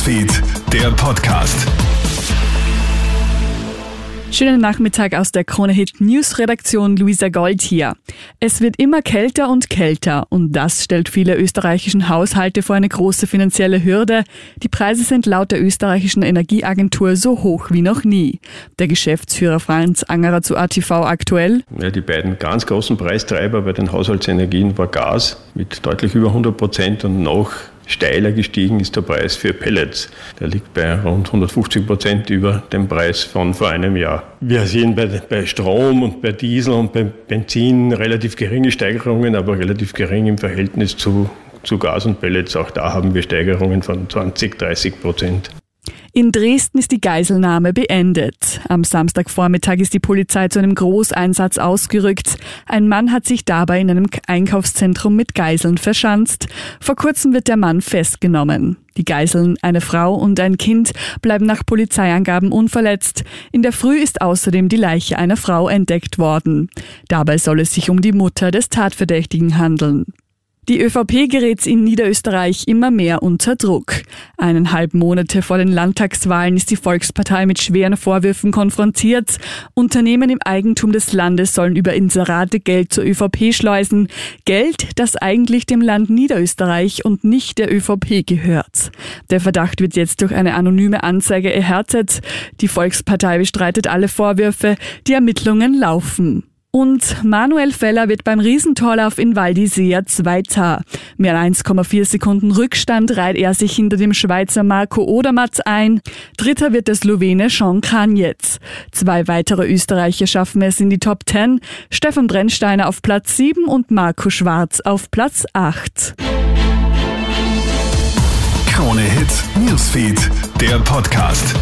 Newsfeed, der Podcast. Schönen Nachmittag aus der Krone Hit News Redaktion Luisa Gold hier. Es wird immer kälter und kälter und das stellt viele österreichischen Haushalte vor eine große finanzielle Hürde. Die Preise sind laut der österreichischen Energieagentur so hoch wie noch nie. Der Geschäftsführer Franz Angerer zu ATV aktuell. Ja, die beiden ganz großen Preistreiber bei den Haushaltsenergien war Gas mit deutlich über 100 Prozent und noch steiler gestiegen ist der Preis für Pellets. Der liegt bei rund 150 Prozent über dem Preis von vor einem Jahr. Wir sehen bei, bei Strom und bei Diesel und bei Benzin relativ geringe Steigerungen, aber relativ gering im Verhältnis zu, zu Gas und Pellets. Auch da haben wir Steigerungen von 20, 30 Prozent. In Dresden ist die Geiselnahme beendet. Am Samstagvormittag ist die Polizei zu einem Großeinsatz ausgerückt. Ein Mann hat sich dabei in einem Einkaufszentrum mit Geiseln verschanzt. Vor kurzem wird der Mann festgenommen. Die Geiseln, eine Frau und ein Kind, bleiben nach Polizeiangaben unverletzt. In der Früh ist außerdem die Leiche einer Frau entdeckt worden. Dabei soll es sich um die Mutter des Tatverdächtigen handeln. Die ÖVP gerät in Niederösterreich immer mehr unter Druck. Eineinhalb Monate vor den Landtagswahlen ist die Volkspartei mit schweren Vorwürfen konfrontiert. Unternehmen im Eigentum des Landes sollen über Inserate Geld zur ÖVP schleusen. Geld, das eigentlich dem Land Niederösterreich und nicht der ÖVP gehört. Der Verdacht wird jetzt durch eine anonyme Anzeige erhärtet. Die Volkspartei bestreitet alle Vorwürfe. Die Ermittlungen laufen. Und Manuel Feller wird beim Riesentorlauf in Val d'Isea Zweiter. Mehr als 1,4 Sekunden Rückstand reiht er sich hinter dem Schweizer Marco Odermatt ein. Dritter wird der Slowene Sean Kranjec. Zwei weitere Österreicher schaffen es in die Top 10. Stefan Brennsteiner auf Platz 7 und Marco Schwarz auf Platz 8. Krone Hit Newsfeed, der Podcast.